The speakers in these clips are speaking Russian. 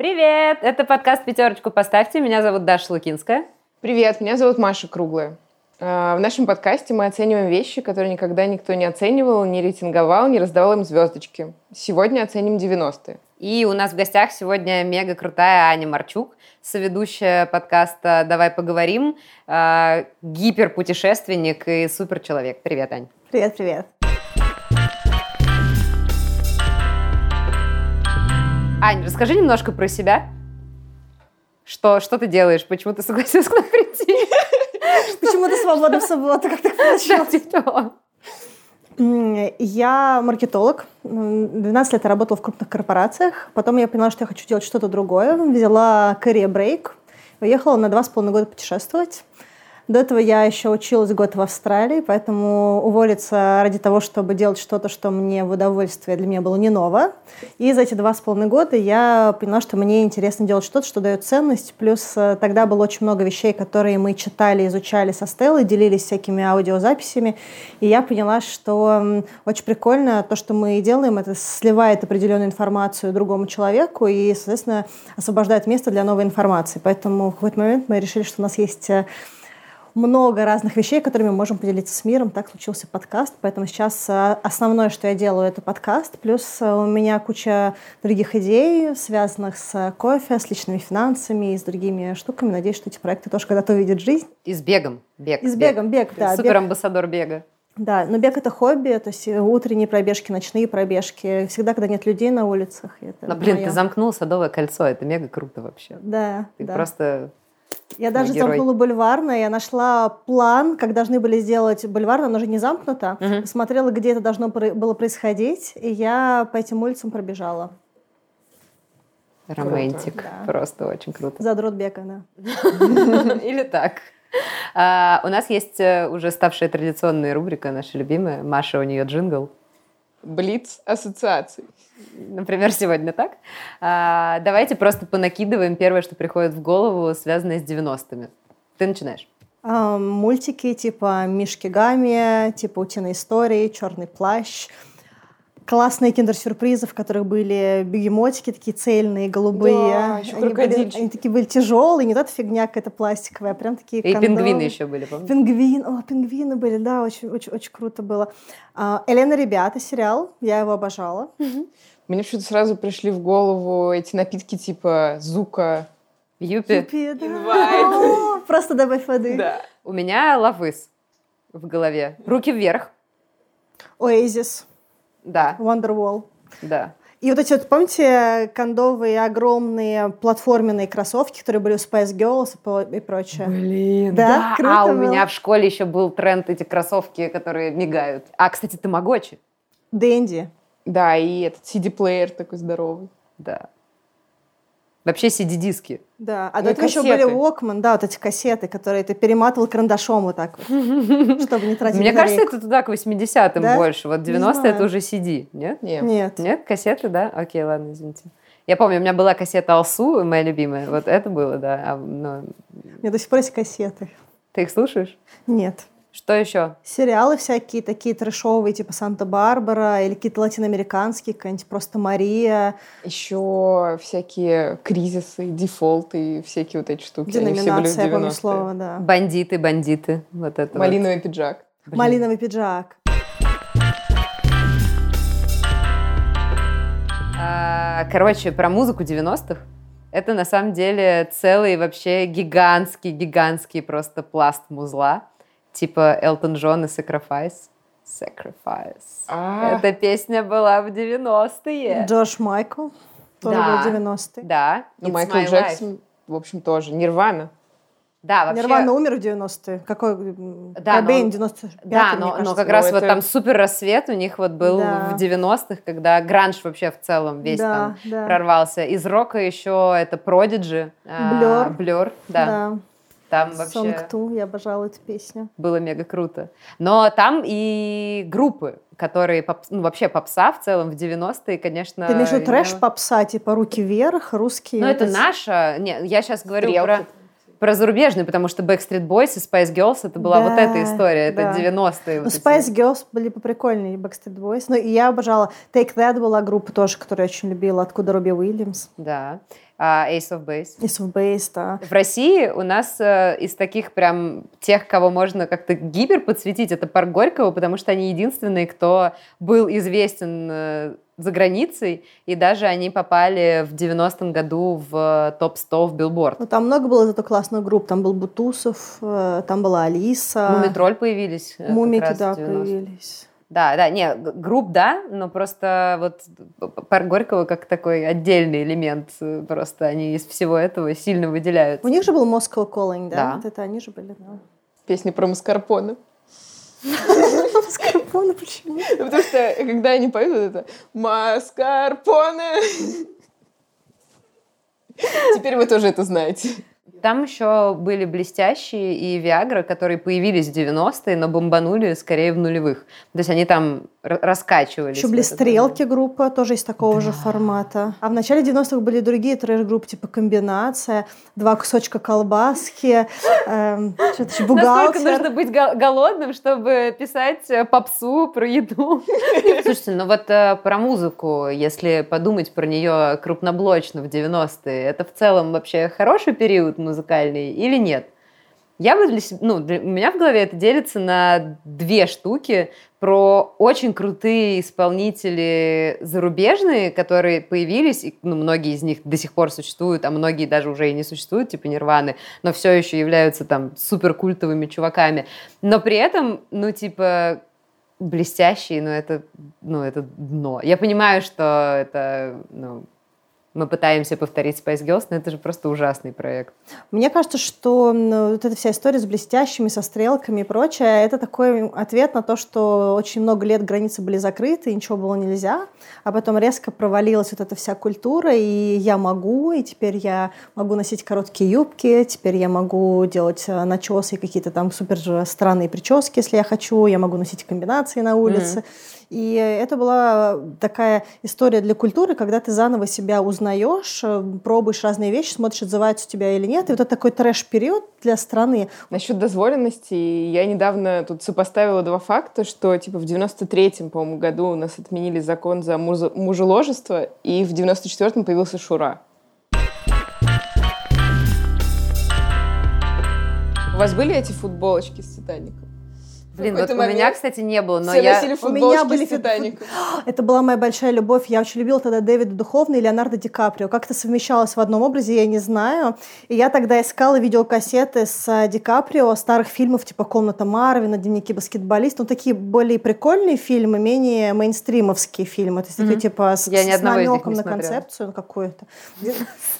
Привет! Это подкаст «Пятерочку поставьте». Меня зовут Даша Лукинская. Привет, меня зовут Маша Круглая. А, в нашем подкасте мы оцениваем вещи, которые никогда никто не оценивал, не рейтинговал, не раздавал им звездочки. Сегодня оценим 90-е. И у нас в гостях сегодня мега крутая Аня Марчук, соведущая подкаста «Давай поговорим», э, гиперпутешественник и суперчеловек. Привет, Ань. Привет, привет. Ань, расскажи немножко про себя. Что, что ты делаешь? Почему ты согласилась к нам прийти? Почему ты свободна в субботу? Как так получилось? Типа Я маркетолог. 12 лет я работала в крупных корпорациях. Потом я поняла, что я хочу делать что-то другое. Взяла career break. Уехала на два с половиной года путешествовать. До этого я еще училась год в Австралии, поэтому уволиться ради того, чтобы делать что-то, что мне в удовольствие, для меня было не ново. И за эти два с половиной года я поняла, что мне интересно делать что-то, что дает ценность. Плюс э, тогда было очень много вещей, которые мы читали, изучали со Стеллой, делились всякими аудиозаписями. И я поняла, что очень прикольно то, что мы делаем, это сливает определенную информацию другому человеку и, соответственно, освобождает место для новой информации. Поэтому в какой-то момент мы решили, что у нас есть э, много разных вещей, которыми мы можем поделиться с миром. Так случился подкаст, поэтому сейчас э, основное, что я делаю, это подкаст. Плюс э, у меня куча других идей, связанных с кофе, с личными финансами и с другими штуками. Надеюсь, что эти проекты тоже когда-то увидят жизнь. И с бегом. Бег. И с бегом, бег, бег да. Супер-амбассадор бега. Да, но бег это хобби, то есть утренние пробежки, ночные пробежки, всегда, когда нет людей на улицах. Это но, блин, моё. ты замкнул Садовое кольцо, это мега круто вообще. Да, Ты да. просто я даже герой. замкнула бульварное, я нашла план, как должны были сделать бульварное, оно же не замкнуто. Угу. Смотрела, где это должно было происходить, и я по этим улицам пробежала. Романтик. Да. Просто очень круто. Задрот бека, да. Или так. А, у нас есть э, уже ставшая традиционная рубрика, наша любимая. Маша, у нее джингл. Блиц ассоциаций. Например, сегодня так. А, давайте просто понакидываем первое, что приходит в голову, связанное с 90-ми. Ты начинаешь. А, мультики типа Мишки Гамми, типа Утиные истории, Черный плащ – классные киндер-сюрпризы, в которых были бегемотики такие цельные, голубые. Да, еще они, были, они такие были тяжелые, не та фигня какая-то пластиковая, а прям такие И кондомы. пингвины еще были, помнишь? Пингвин, о, пингвины были, да, очень, очень, очень круто было. А, Елена Ребята сериал, я его обожала. Мне почему-то сразу пришли в голову эти напитки типа Зука, Юпи. Юпи, да. просто добавь воды. Да. У меня лавыс в голове. Руки вверх. Оазис. Да. Wonderwall. Да. И вот эти вот, помните, кондовые огромные платформенные кроссовки, которые были у Spice Girls и прочее? Блин, да. да. Круто а было. у меня в школе еще был тренд эти кроссовки, которые мигают. А, кстати, тамагочи. Дэнди. Да, и этот CD-плеер такой здоровый. Да. Вообще CD-диски. Да, а ну, до этого еще были Walkman, да, вот эти кассеты, которые ты перематывал карандашом вот так вот, чтобы не тратить Мне кажется, это туда к 80-м да? больше. Вот 90-е это уже CD, нет? Нет. Нет. Нет, кассеты, да? Окей, ладно, извините. Я помню, у меня была кассета Алсу, моя любимая. Вот это было, да. А, но... У меня до сих пор есть кассеты. Ты их слушаешь? Нет. Что еще? Сериалы всякие такие трешовые, типа Санта-Барбара, или какие-то латиноамериканские, какая-нибудь просто Мария. Еще всякие кризисы, дефолты, всякие вот эти штуки. Деноминация, я помню слово, да. Бандиты, бандиты. Вот это Малиновый вот. пиджак. Блин. Малиновый пиджак. А, короче, про музыку 90-х. Это на самом деле целый вообще гигантский, гигантский просто пласт музла типа Элтон Джон и Sacrifice. Sacrifice. А. Эта песня была в 90-е. Джош Майкл. Тоже да. был 90-е. Да. Ну, Майкл Джексон, в общем, тоже. Нирвана. Да, вообще... Нирвана умер в 90-е. Какой? Да, Кобейн, но... 95 Да, но, но как раз ну, вот там супер рассвет у них вот был да. в 90-х, когда гранж вообще в целом весь да, там да. прорвался. Из рока еще это Prodigy. Blur. Blur, да. да. Там вообще... Song 2, я обожала эту песню. Было мега круто. Но там и группы, которые, поп... ну, вообще попса в целом в 90-е, конечно... Ты имеешь в виду трэш-попса, типа «Руки вверх», русские? Ну, это наша... Не, я сейчас говорю про, про зарубежный, потому что Backstreet Boys и Spice Girls это была Да, вот эта история, это да. 90-е. Ну, вот эти. Spice Girls были поприкольнее, Backstreet Boys. Ну, и я обожала. Take That была группа тоже, которую я очень любила, откуда Робби Уильямс. Да. А, Ace of Base. Ace of Base, да. В России у нас э, из таких прям тех, кого можно как-то гипер подсветить, это Парк Горького, потому что они единственные, кто был известен э, за границей, и даже они попали в 90-м году в топ-100 в Билборд. Ну, там много было зато классных групп. Там был Бутусов, э, там была Алиса. Мумитроль появились. Мумики, да, в 90-м. появились. Да, да, не, групп, да, но просто вот Парк Горького как такой отдельный элемент, э, просто они из всего этого сильно выделяются. У них же был Moscow Calling, да? Да. Вот это они же были, да. Песня про маскарпоне. Скорпоне почему? Ну, Потому что, когда они поют, вот это «Маскарпоне». Теперь вы тоже это знаете. Там еще были блестящие и Виагра, которые появились в 90-е, но бомбанули скорее в нулевых. То есть они там раскачивались. Еще в были этот стрелки группа, тоже из такого же формата. А в начале 90-х были другие трэш-группы, типа комбинация, два кусочка колбаски, эм, что-то еще момент. Насколько бухгалтер. нужно быть го- голодным, чтобы писать э, попсу про еду? Слушайте, ну вот э, про музыку, если подумать про нее крупноблочно в 90-е, это в целом вообще хороший период музыкальный или нет? Я бы для себя, ну, для- у меня в голове это делится на две штуки про очень крутые исполнители зарубежные, которые появились, и, ну, многие из них до сих пор существуют, а многие даже уже и не существуют, типа Нирваны, но все еще являются там супер культовыми чуваками. Но при этом, ну, типа, блестящие, но это, ну, это дно. Я понимаю, что это, ну, мы пытаемся повторить Spice Girls, но это же просто ужасный проект. Мне кажется, что вот эта вся история с блестящими, со стрелками и прочее, это такой ответ на то, что очень много лет границы были закрыты, и ничего было нельзя, а потом резко провалилась вот эта вся культура, и я могу, и теперь я могу носить короткие юбки, теперь я могу делать э, начесы и какие-то там супер странные прически, если я хочу, я могу носить комбинации на улице. И это была такая история для культуры, когда ты заново себя узнаешь, э, пробуешь разные вещи, смотришь, отзываются у тебя или нет. И вот это такой трэш-период для страны. Насчет дозволенности, я недавно тут сопоставила два факта, что типа в 93-м, по-моему, году у нас отменили закон за муз- мужеложество, и в 94-м появился Шура. У вас были эти футболочки с Титаником? Блин, вот у меня, момент кстати, не было, но Все я... носили У меня были с Титаником. Это была моя большая любовь. Я очень любила тогда Дэвида Духовна и Леонардо Ди Каприо. Как это совмещалось в одном образе, я не знаю. И я тогда искала видеокассеты с э, Ди Каприо, старых фильмов типа «Комната Марвина», «Дневники баскетболиста». Ну, такие более прикольные фильмы, менее мейнстримовские фильмы. То есть такие типа с, Я ни с них намеком не на концепцию ну, какую-то.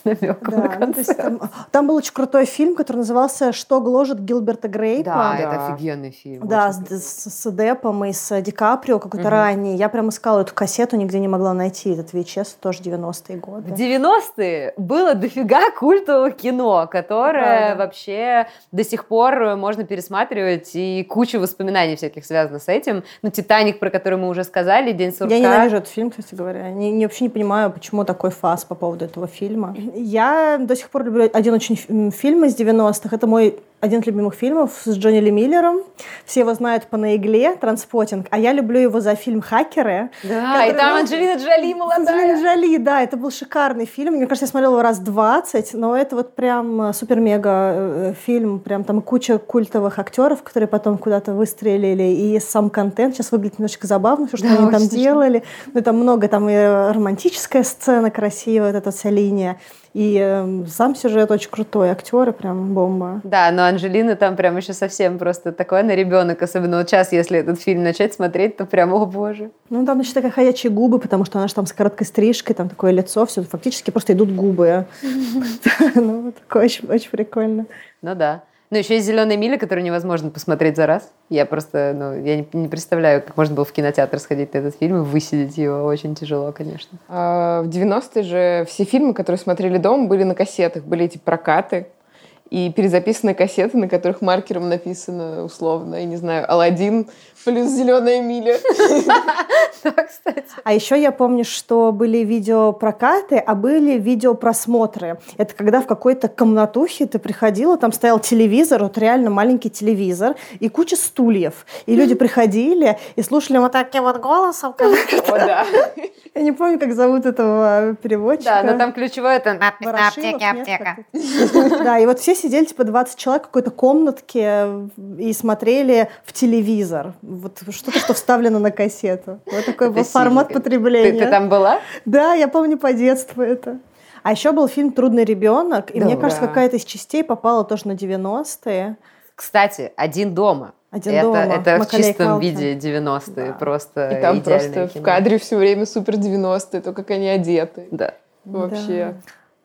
намеком на Да, ну, там, был очень крутой фильм, который назывался «Что гложет Гилберта Грейпа». Да, Да. это офигенный фильм. Да, очень с, с, с Депом и с Ди Каприо, какой-то ранний. Я прям искала эту кассету, нигде не могла найти. Этот VHS тоже 90-е В годы. 90-е было дофига культового кино, которое Правда. вообще до сих пор можно пересматривать, и куча воспоминаний всяких связано с этим. Ну, «Титаник», про который мы уже сказали, «День сурка». Я ненавижу этот фильм, кстати говоря. Не, не- вообще не понимаю, почему такой фас по поводу этого фильма. Я до сих пор люблю один очень фильм из 90-х. Это мой один из любимых фильмов с Джонни Ли Миллером. Все его знают по «На игле», «Транспотинг». А я люблю его за фильм «Хакеры». Да, и который там был- Анджелина Джоли молодая. Анджелина Джоли, да, это был шикарный фильм. Мне кажется, я смотрела его раз 20, но это вот прям э, супер-мега э, фильм. Прям там куча культовых актеров, которые потом куда-то выстрелили. И сам контент сейчас выглядит немножечко забавно, все, что Да, они там смешно. делали. Ну, там много, там и романтическая сцена красивая, вот эта вся линия. И э, сам сюжет очень крутой, актеры прям бомба. Да, но Анжелина там прям еще совсем просто такой она ребенок, особенно вот сейчас, если этот фильм начать смотреть, то прям, о боже. Ну, там еще такая ходячие губы, потому что она же там с короткой стрижкой, там такое лицо, все фактически просто идут губы. Ну, вот такое очень прикольно. Ну да. Ну, еще есть «Зеленая миля», которую невозможно посмотреть за раз. Я просто, ну, я не, не представляю, как можно было в кинотеатр сходить на этот фильм и высидеть его. Очень тяжело, конечно. А в 90-е же все фильмы, которые смотрели дома, были на кассетах, были эти прокаты и перезаписанные кассеты, на которых маркером написано условно, я не знаю, Алладин плюс зеленая миля. Да, кстати. А еще я помню, что были видеопрокаты, а были видеопросмотры. Это когда в какой-то комнатухе ты приходила, там стоял телевизор, вот реально маленький телевизор, и куча стульев. И люди приходили и слушали вот таким вот голосом. как- О, да. Я не помню, как зовут этого переводчика. Да, но там ключевое это на аптеке, аптека. Да, и вот все сидели, типа, 20 человек в какой-то комнатке и смотрели в телевизор. Вот что-то, что вставлено на кассету. Вот такой был формат потребления. Ты, ты там была? Да, я помню по детству это. А еще был фильм «Трудный ребенок», и Да. мне кажется, Да. какая-то из частей попала тоже на 90-е. Кстати, один дома. «Один это, дома», Это в чистом Калкин. виде 90-е. Да. Просто И там просто в кино. кадре все время супер 90-е, то, как они одеты. Да. Вообще.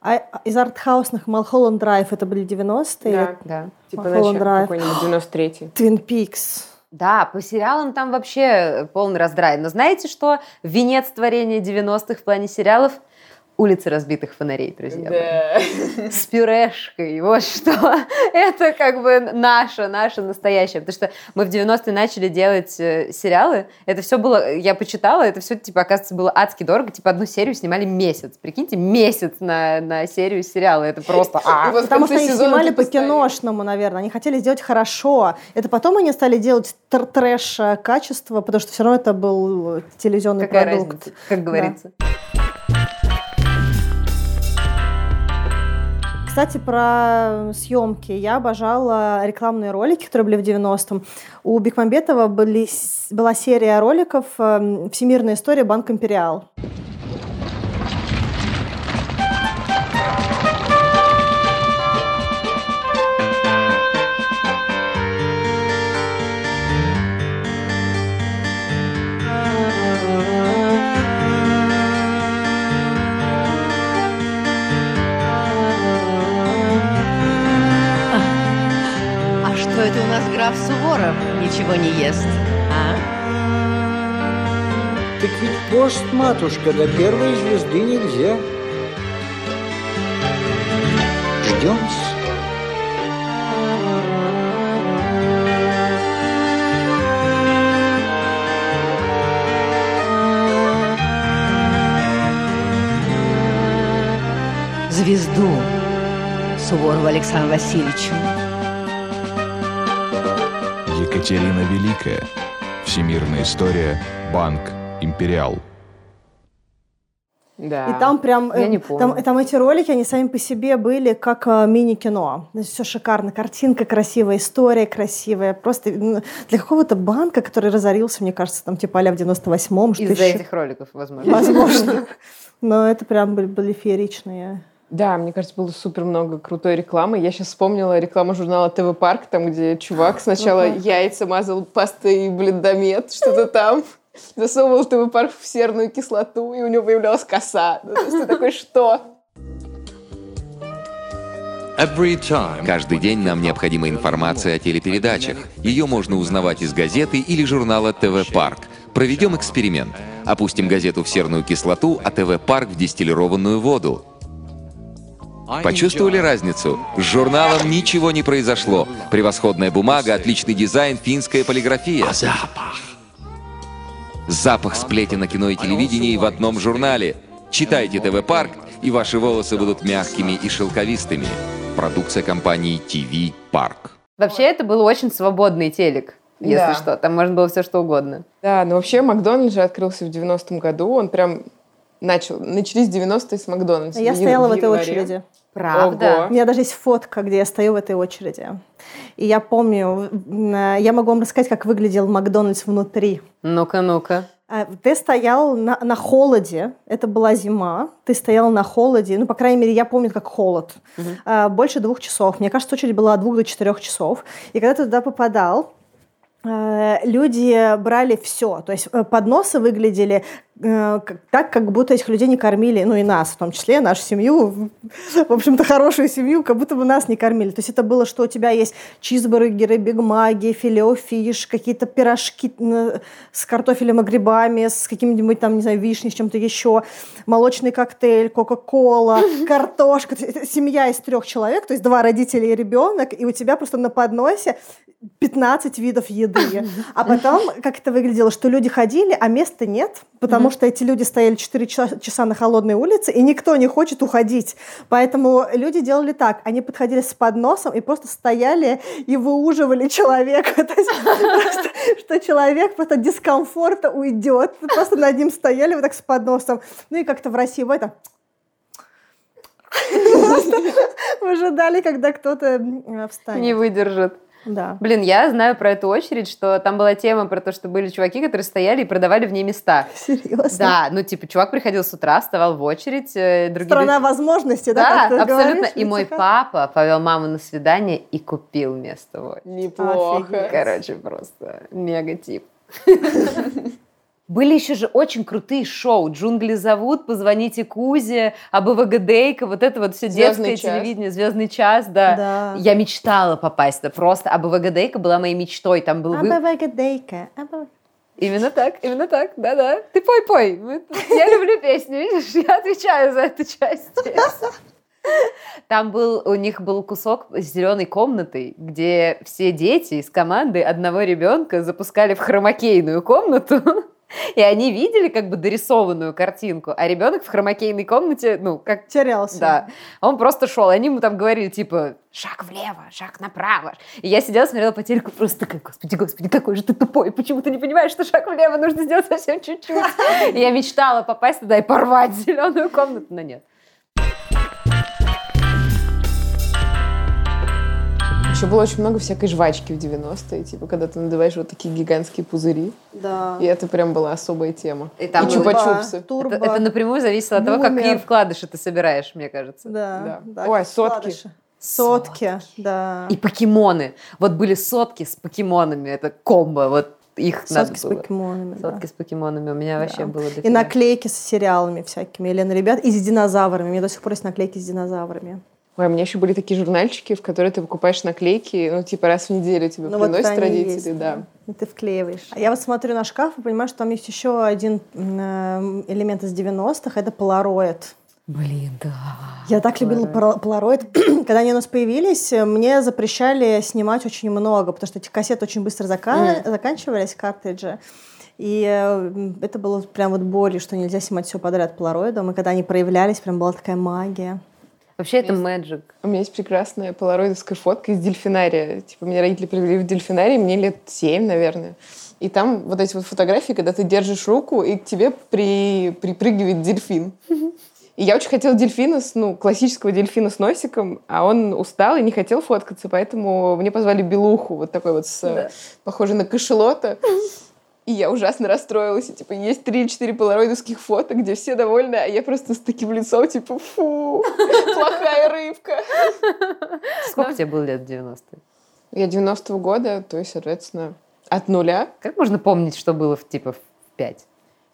А из артхаусных «Малхолланд Драйв» это были 90-е? Да. Да. Типа начало Drive. какой-нибудь 93-й. «Твин Пикс». Да, по сериалам там вообще полный раздрай. Но знаете, что венец творения 90-х в плане сериалов? «Улицы разбитых фонарей», друзья. Да. С пюрешкой, вот что. Это как бы наше, наше настоящее. Потому что мы в 90-е начали делать э, сериалы. Это все было, я почитала, это все, типа, оказывается, было адски дорого. Типа, одну серию снимали месяц. Прикиньте, месяц на, на серию сериала. Это просто... а. Потому что они снимали по-киношному, наверное. Они хотели сделать хорошо. Это потом они стали делать тр- трэш э, качество, потому что все равно это был телевизионный Какая продукт. разница, как говорится. Кстати, про съемки. Я обожала рекламные ролики, которые были в 90-м. У Бекмамбетова были, была серия роликов эм, «Всемирная история. Банк Империал». Пост, матушка, до первой звезды нельзя. ждем Звезду Суворова Александру Васильевичу. Екатерина Великая. Всемирная история. Банк Империал. Да. И там прям... Я э, не помню. Там, там эти ролики, они сами по себе были как э, мини-кино. Все шикарно. Картинка красивая, история красивая. Просто для какого-то банка, который разорился, мне кажется, там типа а в 98-м. что Из-за еще- этих роликов, возможно. Возможно. Но это прям были, были фееричные. Да, мне кажется, было супер много крутой рекламы. Я сейчас вспомнила рекламу журнала ТВ Парк, там, где чувак сначала яйца мазал пастой блиндомет, что-то там. Засовывал ТВ Парк в серную кислоту, и у него появлялась коса. Ну, то есть ты такой, что? Каждый день нам необходима информация о телепередачах. Ее можно узнавать из газеты или журнала ТВ Парк. Проведем эксперимент. Опустим газету в серную кислоту, а ТВ Парк в дистиллированную воду. Почувствовали разницу? С журналом ничего не произошло. Превосходная бумага, отличный дизайн, финская полиграфия. Запах сплетен на кино и телевидении в одном журнале. Читайте ТВ Парк, и ваши волосы будут мягкими и шелковистыми. Продукция компании ТВ Парк. Вообще, это был очень свободный телек, если Да. что. Там можно было все что угодно. Да, но вообще Макдональдс же открылся в 90-м году. Он прям начал. Начались 90-е с Макдональдса. Я В стояла в этой очереди. Правда? Ого. У меня даже есть фотка, где я стою в этой очереди. И я помню, м, я могу вам рассказать, как выглядел Макдональдс внутри. Ну-ка, ну-ка. А, Ты стоял на, на холоде, это была зима, ты стоял на холоде, ну, по крайней мере, я помню, как холод, А, больше двух часов. Мне кажется, очередь была от двух до четырех часов. И когда ты туда попадал, э, люди брали все. То есть э, подносы выглядели э, так, как будто этих людей не кормили, ну и нас в том числе, нашу семью, в общем-то, хорошую семью, как будто бы нас не кормили. То есть это было, что у тебя есть чизбургеры, бигмаги, филе-фиш, какие-то пирожки э, с картофелем и грибами, с каким-нибудь там, не знаю, вишней, с чем-то еще, молочный коктейль, кока-кола, картошка. Семья из трех человек, то есть два родителя и ребенок, и у тебя просто на подносе 15 видов еды. А потом, как это выглядело, что люди ходили, а места нет, потому что эти люди стояли 4 часа, часа на холодной улице, и никто не хочет уходить. Поэтому люди делали так. Они подходили с подносом и просто стояли и выуживали человека. То есть просто, что человек просто дискомфорта уйдет. Просто над ним стояли вот так с подносом. Ну и как-то в России в этом Просто выжидали, когда кто-то э, встанет. Не выдержит. Да. Блин, я знаю про эту очередь, что там была тема про то, что были чуваки, которые стояли и продавали в ней места. Серьезно? Да, ну типа чувак приходил с утра, вставал в очередь, э, другие Страна люди- возможностей, да? Да, абсолютно. говоришь, И мой Витека? папа повел маму на свидание и купил место в очереди. Неплохо. Офигеть. Короче, просто мега тип. Были еще же очень крутые шоу. «Джунгли зовут», «Позвоните Кузе», «АБВГДейка», вот это вот все «Звездный детское час». телевидение, «Звездный час», да. Да. Я мечтала попасть, да, просто АБВГДейка была моей мечтой. Там был вы- Абавагадейка, абава- Именно так, именно так, да-да. Ты пой-пой. Я люблю песню, видишь, я отвечаю за эту часть. Там был, у них был кусок с зеленой комнатой, где все дети из команды одного ребенка запускали в хромакейную комнату, и они видели как бы дорисованную картинку, а ребенок в хромакейной комнате, ну, как Терялся. да. Он просто шел, они ему там говорили, типа, шаг влево, шаг направо. И я сидела, смотрела по телеку, просто такая, господи, господи, какой же ты тупой, почему ты не понимаешь, что шаг влево нужно сделать совсем чуть-чуть. И я мечтала попасть туда и порвать зеленую комнату, но нет. Еще было очень много всякой жвачки в 90-е, типа, когда ты надеваешь вот такие гигантские пузыри. Да. И это прям была особая тема. И там и было- чупа-чупсы. Турбо. Это, это напрямую зависит от того, Бумер. какие вкладыши ты собираешь, мне кажется. Да. Да. да, Ой, сотки. вкладыши. Сотки, да. И покемоны. Вот были сотки с покемонами, это комбо, вот их надо Сотки с было. покемонами. да. Сотки с покемонами. У меня вообще Да. было И дофига. наклейки с сериалами всякими. Елена, ребят, и с динозаврами. У меня до сих пор есть наклейки с динозаврами. Ой, у меня еще были такие журнальчики, в которые ты покупаешь наклейки, ну, типа, раз в неделю тебе Ну, вот приносят они родители, есть, да. И ты вклеиваешь. А Я вот смотрю на шкаф и понимаю, что там есть еще один э, элемент из 90-х. Это полароид. Блин, да. Я так любила пара- полароид. Когда они у нас появились, мне запрещали снимать очень много, потому что эти кассеты очень быстро зака- заканчивались, картриджи. И э, это было прям вот болью, что нельзя снимать все подряд полароидом. И когда они проявлялись, прям была такая магия. Вообще это magic. У меня есть прекрасная полароидовская фотка из дельфинария. Типа, меня родители привели в дельфинарий, мне лет семь, наверное. И там вот эти вот фотографии, когда ты держишь руку, и к тебе при... припрыгивает дельфин. И я очень хотела дельфина, с, ну, классического дельфина с носиком, а он устал и не хотел фоткаться, поэтому мне позвали белуху, вот такой вот, с, похожий на кашелота. И я ужасно расстроилась. И, типа, есть 3-4 полароидовских фото, где все довольны, а я просто с таким лицом, типа, фу, плохая рыбка. Сколько тебе было лет в 90-е? Я 90-го года, то есть, соответственно, от нуля. Как можно помнить, что было в типа в 5?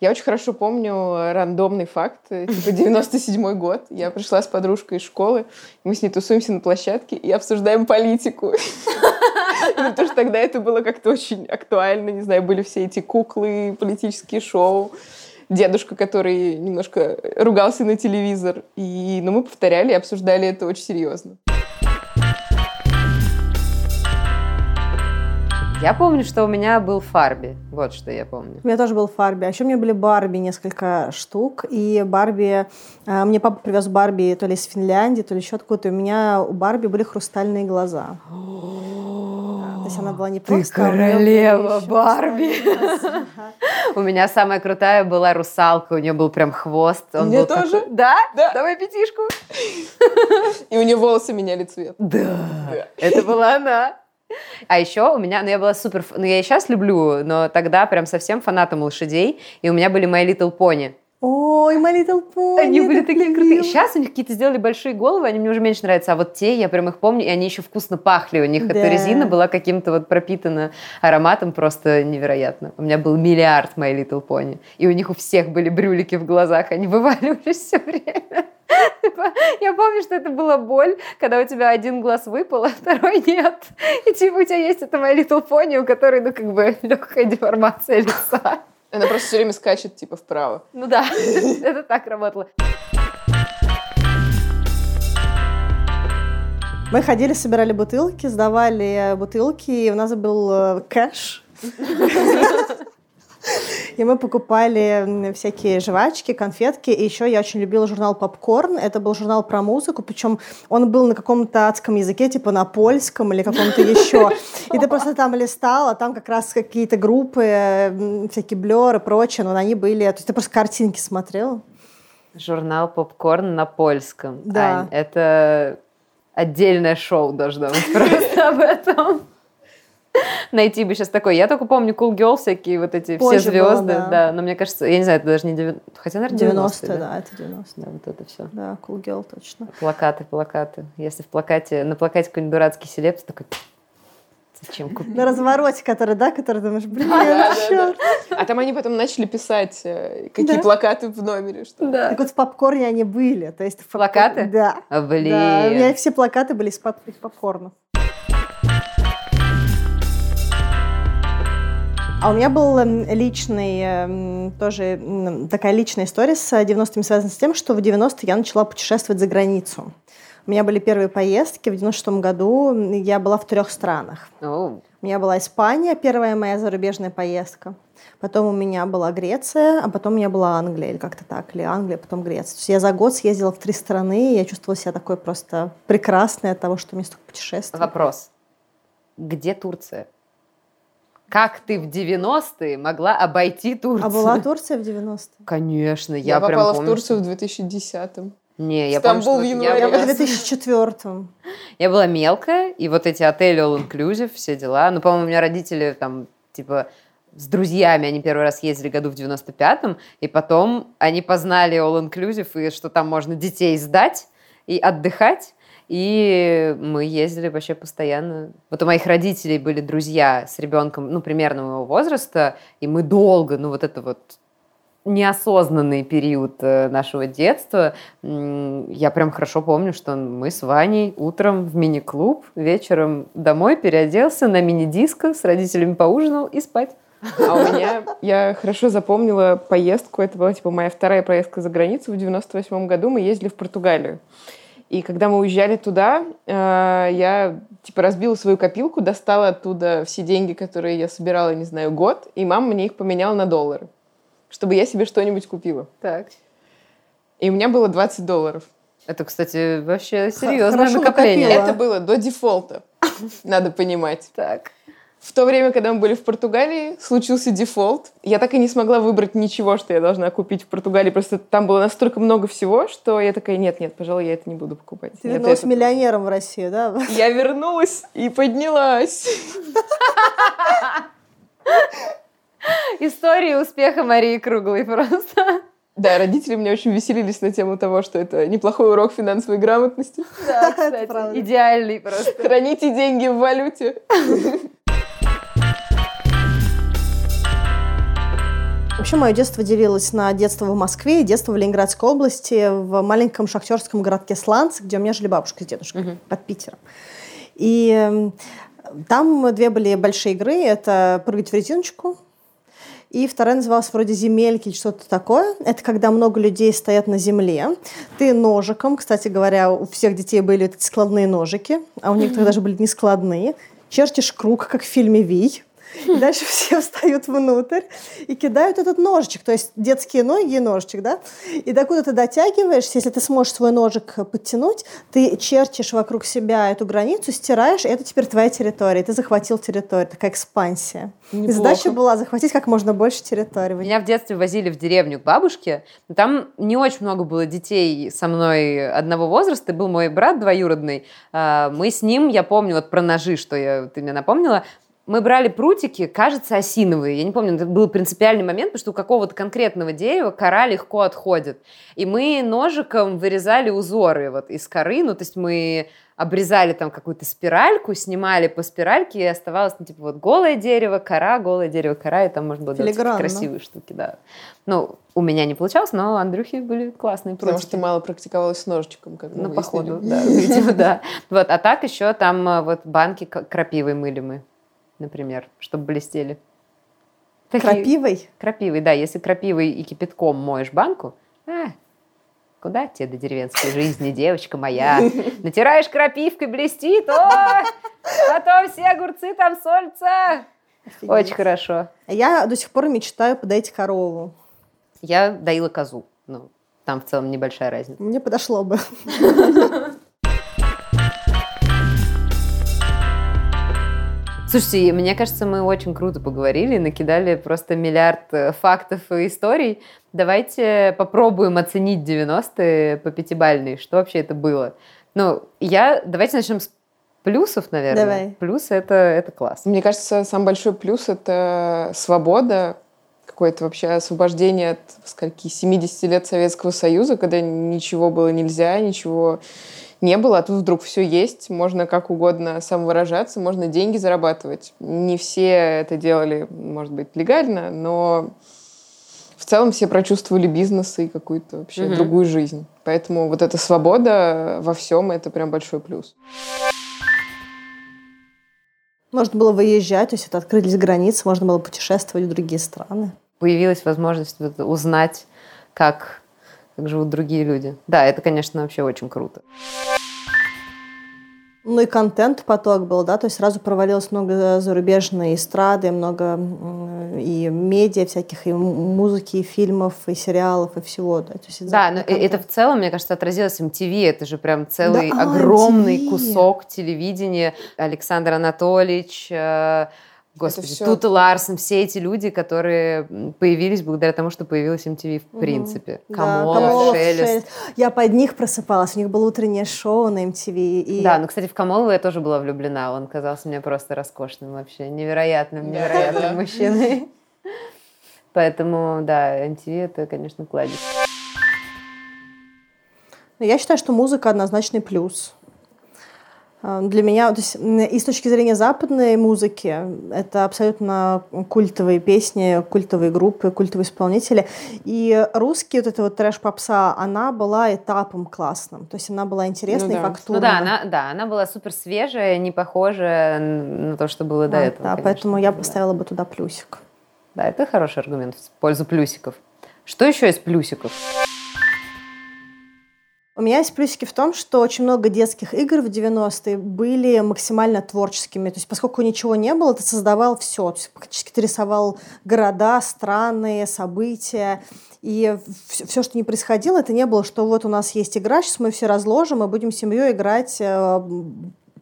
Я очень хорошо помню рандомный факт, э, типа 97-й год. Я пришла с подружкой из школы, мы с ней тусуемся на площадке и обсуждаем политику. Потому что тогда это было как-то очень актуально, не знаю, были все эти куклы, политические шоу, дедушка, который немножко ругался на телевизор. И, ну, мы повторяли и обсуждали это очень серьезно. Я помню, что у меня был Фарби. Вот что я помню. У меня тоже был Фарби. А еще у меня были Барби несколько штук. И Барби... э, Мне папа привез Барби то ли из Финляндии, то ли еще откуда-то. И у меня у Барби были хрустальные глаза. То есть она была не просто... а неё были королева, Барби. У меня самая крутая была русалка. У нее был прям хвост. Он У меня был тоже. Да? Да. Давай пятишку. И у нее волосы меняли цвет. Да. Это была она. А еще у меня, ну я была супер, ну я и сейчас люблю, но тогда прям совсем фанатом лошадей, и у меня были My Little Pony. Ой, My Little Pony. Они были так такие крутые. любила. Сейчас у них какие-то сделали большие головы, они мне уже меньше нравятся. А вот те, я прям их помню, и они еще вкусно пахли. У них эта Да. резина была каким-то вот пропитана ароматом просто невероятно. У меня был миллиард My Little Pony. И у них у всех были брюлики в глазах, они вываливались все время. Типа, Я помню, что это была боль, когда у тебя один глаз выпал, а второй нет. И типа у тебя есть это My Little Pony, у которой, ну, как бы, легкая деформация лица. Она просто все время скачет, типа, вправо. Ну да, это так работало. Мы ходили, собирали бутылки, сдавали бутылки, и у нас был э, кэш. И мы покупали всякие жвачки, конфетки. И еще я очень любила журнал «Попкорн». Это был журнал про музыку, причем он был на каком-то адском языке, типа на польском или каком-то еще. И ты просто там листал, а там как раз какие-то группы, всякие блеры и прочее, но они были... То есть ты просто картинки смотрел. Журнал «Попкорн» на польском. Да. Ань, это отдельное шоу должно быть просто об этом. Найти бы сейчас такой. Я только помню Cool Girl, всякие вот эти Позже все было, звезды. да. да. но мне кажется, я не знаю, это даже не 90 Хотя, наверное, 90 90 да, это 90 Да, вот это все. Да, Cool Girl, точно. Плакаты, плакаты. Если в плакате, на плакате какой-нибудь дурацкий селеп, ты такой, зачем купить? На развороте, который, да, который думаешь, блин, Да, да, чёрт. да. А там они потом начали писать, э, какие Да. плакаты в номере. Что... Так вот в попкорне они были. То есть в попкор- Плакаты? Да. А, блин. Да, у меня все плакаты были из поп- из попкорна. А у меня был эм, личный, эм, тоже такая личная история с 90-ми связана с тем, что в 90-е я начала путешествовать за границу. У меня были первые поездки. В 96 году я была в трех странах. Оу. У меня была Испания, первая моя зарубежная поездка. Потом у меня была Греция, а потом у меня была Англия, или как-то так, или Англия, потом Греция. То есть я за год съездила в три страны, и я чувствовала себя такой просто прекрасной от того, что мне столько путешествий. Вопрос. Где Турция? Как ты в 90-е могла обойти Турцию? А была Турция в 90-е? Конечно, я, Я, прям попала в помню, Турцию в что- 2010-м. Не, я Стамбул помню, в что январе. Я я, в была, 2004 я была мелкая, и вот эти отели all inclusive, все дела. Ну, по-моему, у меня родители там, типа, с друзьями, они первый раз ездили году в 95-м, и потом они познали all inclusive, и что там можно детей сдать и отдыхать. И мы ездили вообще постоянно. Вот у моих родителей были друзья с ребенком, ну, примерно моего возраста, и мы долго, ну, вот это вот неосознанный период э, нашего детства. Я прям хорошо помню, что мы с Ваней утром в мини-клуб, вечером домой переоделся на мини-диско, с родителями поужинал и спать. А у меня, я хорошо запомнила поездку, это была типа моя вторая поездка за границу в 98 году, мы ездили в Португалию. И когда мы уезжали туда, э, я типа разбила свою копилку, достала оттуда все деньги, которые я собирала, не знаю, год, и мама мне их поменяла на доллары, чтобы я себе что-нибудь купила. Так. И у меня было 20 долларов. Это, кстати, вообще серьезное хорошо накопление. накопила. Это было до дефолта, надо понимать. Так. В то время, когда мы были в Португалии, случился дефолт. Я так и не смогла выбрать ничего, что я должна купить в Португалии. Просто там было настолько много всего, что я такая, нет, нет, пожалуй, я это не буду покупать. Ты вернулась это- миллионером в Россию, да? Я вернулась и поднялась. История успеха Марии Круглой просто. Да, родители меня очень веселились на тему того, что это неплохой урок финансовой грамотности. Да, кстати, правда. идеальный просто. Храните деньги в валюте. Вообще, мое детство делилось на детство в Москве и детство в Ленинградской области, в маленьком шахтерском городке Сланц, где у меня жили бабушка с дедушкой под Питером. И там две были большие игры. Это прыгать в резиночку, и вторая называлась вроде земельки или что-то такое. Это когда много людей стоят на земле. Ты ножиком, кстати говоря, у всех детей были эти складные ножики, а у некоторых даже были нескладные. Чертишь круг, как в фильме «Вий». И дальше все встают внутрь и кидают этот ножичек, то есть детские ноги и ножичек, да? И докуда ты дотягиваешься, если ты сможешь свой ножик подтянуть, ты чертишь вокруг себя эту границу, стираешь, и это теперь твоя территория. Ты захватил территорию, такая экспансия. И задача была захватить как можно больше территории. Меня в детстве возили в деревню к бабушке. Там не очень много было детей со мной одного возраста. Был мой брат двоюродный. А, Мы с ним, я помню, вот про ножи, что я, ты мне напомнила, мы брали прутики, кажется, осиновые. Я не помню, это был принципиальный момент, потому что у какого-то конкретного дерева кора легко отходит. И мы ножиком вырезали узоры вот из коры. Ну, то есть мы обрезали там какую-то спиральку, снимали по спиральке, и оставалось, ну, типа, вот голое дерево, кора, голое дерево, кора, и там можно было делать красивые штуки, да. Ну, у меня не получалось, но у Андрюхи были классные Потому прутики. что ты мало практиковалась с ножичком, как мы Ну, походу, да, видимо, да. Вот, а так еще там э, вот банки к- крапивой мыли мы, например, чтобы блестели. Такие- Крапивой? Крапивой, да. Если крапивой и кипятком моешь банку, э, Куда тебе до деревенской жизни, девочка моя? Натираешь крапивкой, блестит, о! Потом все огурцы там солятся. Очень хорошо. Я до сих пор мечтаю подоить корову. Я доила козу. Ну, там в целом небольшая разница. Мне подошло бы. Слушайте, мне кажется, мы очень круто поговорили, накидали просто миллиард э, фактов и историй. Давайте попробуем оценить 90-е по пятибалльной. Что вообще это было? Ну, я... Давайте начнем с плюсов, наверное. Давай. Плюсы это, это класс. Мне кажется, самый большой плюс — это свобода, какое-то вообще освобождение от скольки 70 лет Советского Союза, когда ничего было нельзя, ничего не было, а тут вдруг все есть, можно как угодно самовыражаться, можно деньги зарабатывать. Не все это делали, может быть, легально, но в целом все прочувствовали бизнес и какую-то вообще Мгм. другую жизнь. Поэтому вот эта свобода во всем это прям большой плюс. Можно было выезжать, то есть это открылись границы, можно было путешествовать в другие страны. Появилась возможность узнать, как, как живут другие люди. Да, это, конечно, вообще очень круто. Ну и контент-поток был, да, то есть сразу провалилось много зарубежной эстрады, много и медиа всяких, и музыки, и фильмов, и сериалов, и всего, да. То есть Да, но э- это в контент. целом, мне кажется, отразилось MTV. Это же прям целый Да, а, огромный MTV. кусок телевидения. Александр Анатольевич, господи, всё- Тута Ларсен, все эти люди, которые появились благодаря тому, что появилась MTV в принципе. Да, Камолов, Камолов, Шелест. Шелест. Я под них просыпалась, у них было утреннее шоу на MTV. И Да, ну, кстати, в Камолова я тоже была влюблена. Он казался мне просто роскошным вообще. Невероятным, невероятным мужчиной. Поэтому, да, MTV это, конечно, кладезь. Но я считаю, что музыка однозначный плюс. А, Для меня, то есть, и с точки зрения западной музыки, это абсолютно культовые песни, культовые группы, культовые исполнители. И русский, вот эта вот трэш-попса, она была этапом классным. То есть она была интересной, Ну да. фактурной. Ну да, она, да, она была супер свежая, не похожая на то, что было до Да, этого. да, конечно. поэтому я Да. поставила бы туда плюсик. Да, это хороший аргумент в пользу плюсиков. Что еще из плюсиков? У меня есть плюсики в том, что очень много детских игр в 90-е были максимально творческими. То есть, поскольку ничего не было, ты создавал все. То есть, практически ты рисовал города, страны, события. И все, что не происходило, это не было, что вот у нас есть игра, сейчас мы все разложим и будем семьей играть э,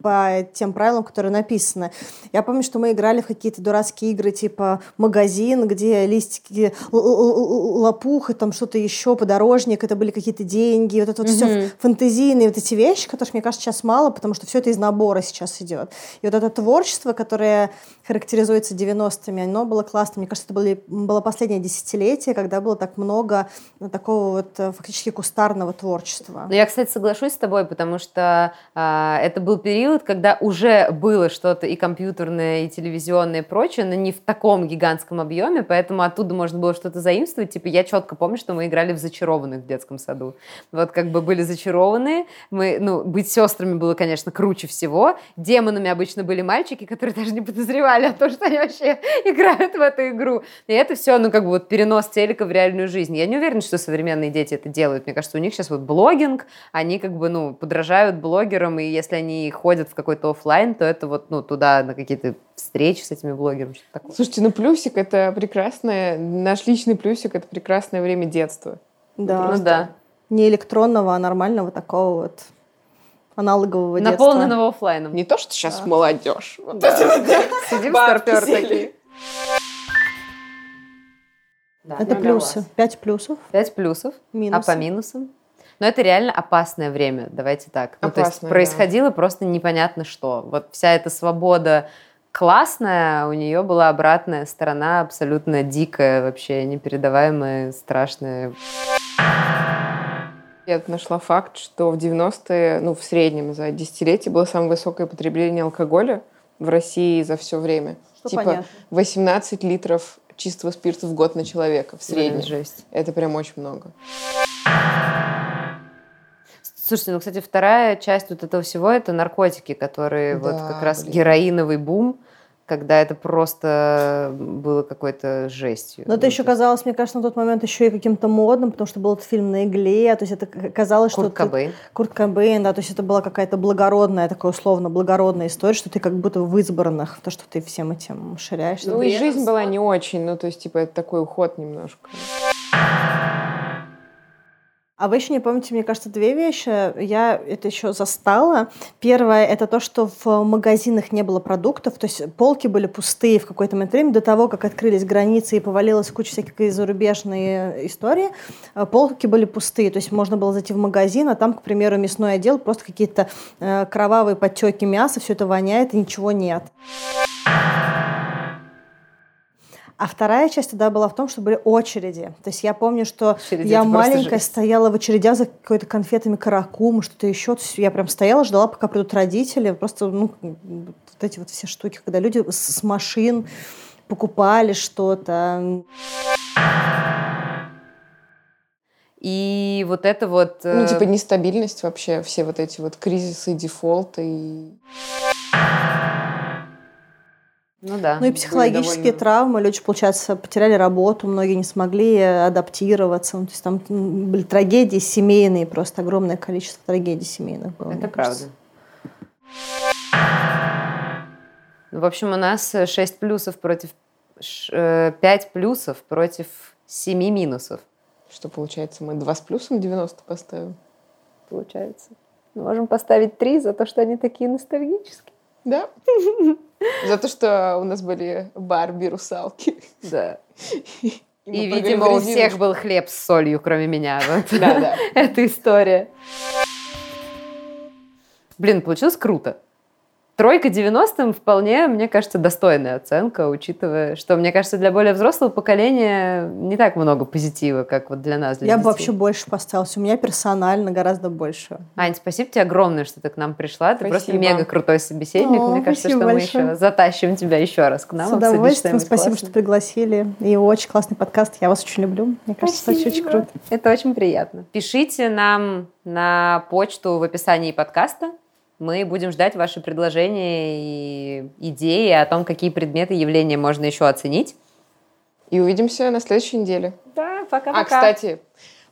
по тем правилам, которые написаны. Я помню, что мы играли в какие-то дурацкие игры типа магазин, где листики, л- л- л- лопух и там что-то еще, подорожник, это были какие-то деньги, вот это вот все фантазийные вот эти вещи, которых, мне кажется, сейчас мало, потому что все это из набора сейчас идет. И вот это творчество, которое характеризуется 90-ми, оно было классно. Мне кажется, это были, было последнее десятилетие, когда было так много такого вот э, фактически кустарного творчества. Ну, я, кстати, соглашусь с тобой, потому что а, это был период, когда уже было что-то и компьютерное, и телевизионное, и прочее, но не в таком гигантском объеме, поэтому оттуда можно было что-то заимствовать. Типа, я четко помню, что мы играли в зачарованных в детском саду. Вот как бы были зачарованные. Мы, ну, быть сестрами было, конечно, круче всего. Демонами обычно были мальчики, которые даже не подозревали о том, что они вообще играют в эту игру. И это все, ну, как бы вот перенос телека в реальную жизнь. Я не уверена, что современные дети это делают. Мне кажется, у них сейчас вот блогинг, они как бы, ну, подражают блогерам, и если они ходят в какой-то оффлайн, то это вот, ну, туда на какие-то встречи с этими блогерами, что-то такое. Слушайте, ну плюсик это прекрасное, наш личный плюсик это прекрасное время детства. Да. Ну да. Не электронного, а нормального такого вот аналогового детства. Наполненного оффлайном. Не то, что сейчас молодежь. Вот Сидим бабки старпер сели. такие. Да. Это Ну, плюсы. Пять плюсов. Пять плюсов. Минусы. А по минусам? Но это реально опасное время, давайте так. Ну, то есть Опасное, происходило просто непонятно что. Вот вся эта свобода классная, у нее была обратная сторона, абсолютно дикая, вообще непередаваемая, страшная. Я нашла факт, что в 90-е, ну, в среднем за десятилетие было самое высокое потребление алкоголя в России за все время. Что типа понятно. 18 литров чистого спирта в год на человека в Блин, среднем. жесть. Это прям очень много. Слушайте, ну, кстати, вторая часть вот этого всего — это наркотики, которые вот Да, как раз блин. героиновый бум, когда это просто было какой-то жестью. Но это Ну, еще казалось, мне кажется, на тот момент еще и каким-то модным, потому что был этот фильм на игле, то есть это казалось, Курт что... ты- Кобейн. Курт Кобейн, да, то есть это была какая-то благородная, такая условно благородная история, что ты как будто в избранных, то, что ты всем этим ширяешься. Ну и жизнь была не очень, ну то есть типа это такой уход немножко. А вы еще не помните, мне кажется, две вещи. Я это еще застала. Первое это то, что в магазинах не было продуктов, то есть полки были пустые в какой-то момент времени до того, как открылись границы и повалилась куча всяких зарубежные истории. э, Полки были пустые, то есть можно было зайти в магазин, а там, к примеру, мясной отдел, просто какие-то э, кровавые подтеки мяса, все это воняет и ничего нет. А вторая часть тогда была в том, что были очереди. То есть я помню, что Очереди я маленькая жесть. стояла в очередях за какой-то конфетами каракум, что-то еще. То есть я прям стояла, ждала, пока придут родители. Просто ну, вот эти вот все штуки, когда люди с, с машин покупали что-то. И вот это вот... Ну э, типа нестабильность вообще, все вот эти вот кризисы, дефолты и... ну да. Ну и психологические довольно- травмы. Люди, получается, потеряли работу, многие не смогли адаптироваться. Ну, то есть там были трагедии семейные, просто огромное количество трагедий семейных было. Это правда. кажется. Ну, в общем, у нас 6 плюсов против... 5 плюсов против 7 минусов, Что получается, мы 2 с плюсом 90 поставим? получается. Мы можем поставить 3 за то, что они такие ностальгические. Да? За то, что у нас были Барби, русалки. Да. И, видимо, у всех был хлеб с солью, кроме меня. Да, да. Эта история. Блин, получилось круто. Тройка 90 вполне, мне кажется, достойная оценка, учитывая, что, мне кажется, для более взрослого поколения не так много позитива, как вот для нас. для Я бы детей. вообще больше поставила. У меня персонально гораздо больше. Ань, спасибо тебе огромное, что ты к нам пришла. Ты просто Спасибо. мега крутой собеседник. О, Мне кажется, спасибо что мы большое. еще затащим тебя еще раз к нам. С удовольствием. Спасибо, классное. что пригласили. И очень классный подкаст. Я вас очень люблю. Мне кажется, это очень круто. Это очень приятно. Пишите нам на почту в описании подкаста. Мы будем ждать ваши предложения и идеи о том, какие предметы и явления можно еще оценить. И увидимся на следующей неделе. Да, пока-пока. А, кстати,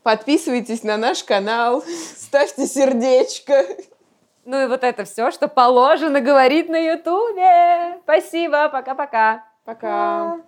подписывайтесь на наш канал, ставьте сердечко. Ну и вот это все, что положено говорить на Ютубе. Спасибо, пока-пока. Пока.